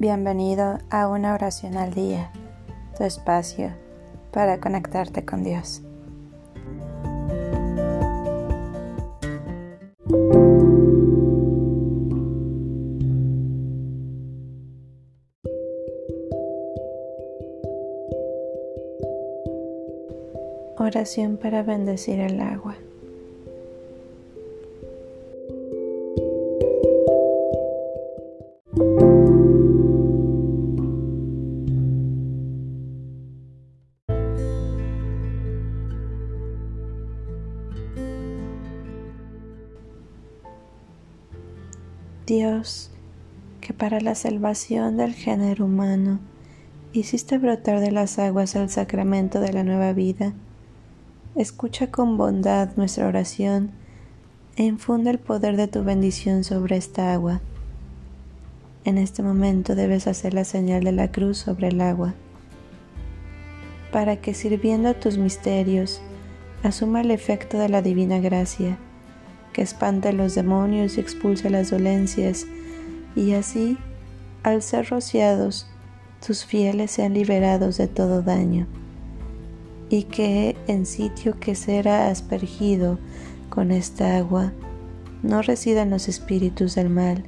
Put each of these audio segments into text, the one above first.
Bienvenido a una oración al día, tu espacio para conectarte con Dios. Oración para bendecir el agua. Dios, que para la salvación del género humano hiciste brotar de las aguas el sacramento de la nueva vida, escucha con bondad nuestra oración e infunde el poder de tu bendición sobre esta agua. En este momento debes hacer la señal de la cruz sobre el agua, para que sirviendo a tus misterios asuma el efecto de la divina gracia que espante los demonios y expulse las dolencias, y así, al ser rociados, tus fieles sean liberados de todo daño, y que en sitio que será aspergido con esta agua, no residan los espíritus del mal,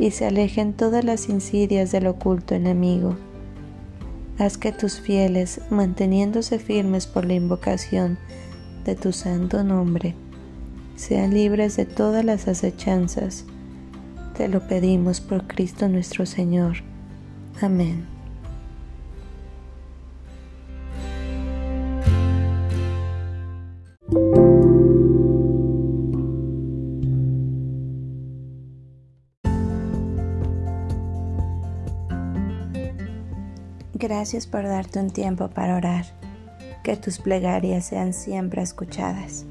y se alejen todas las insidias del oculto enemigo. Haz que tus fieles, manteniéndose firmes por la invocación de tu santo nombre, sean libres de todas las acechanzas. Te lo pedimos por Cristo nuestro Señor. Amén. Gracias por darte un tiempo para orar. Que tus plegarias sean siempre escuchadas.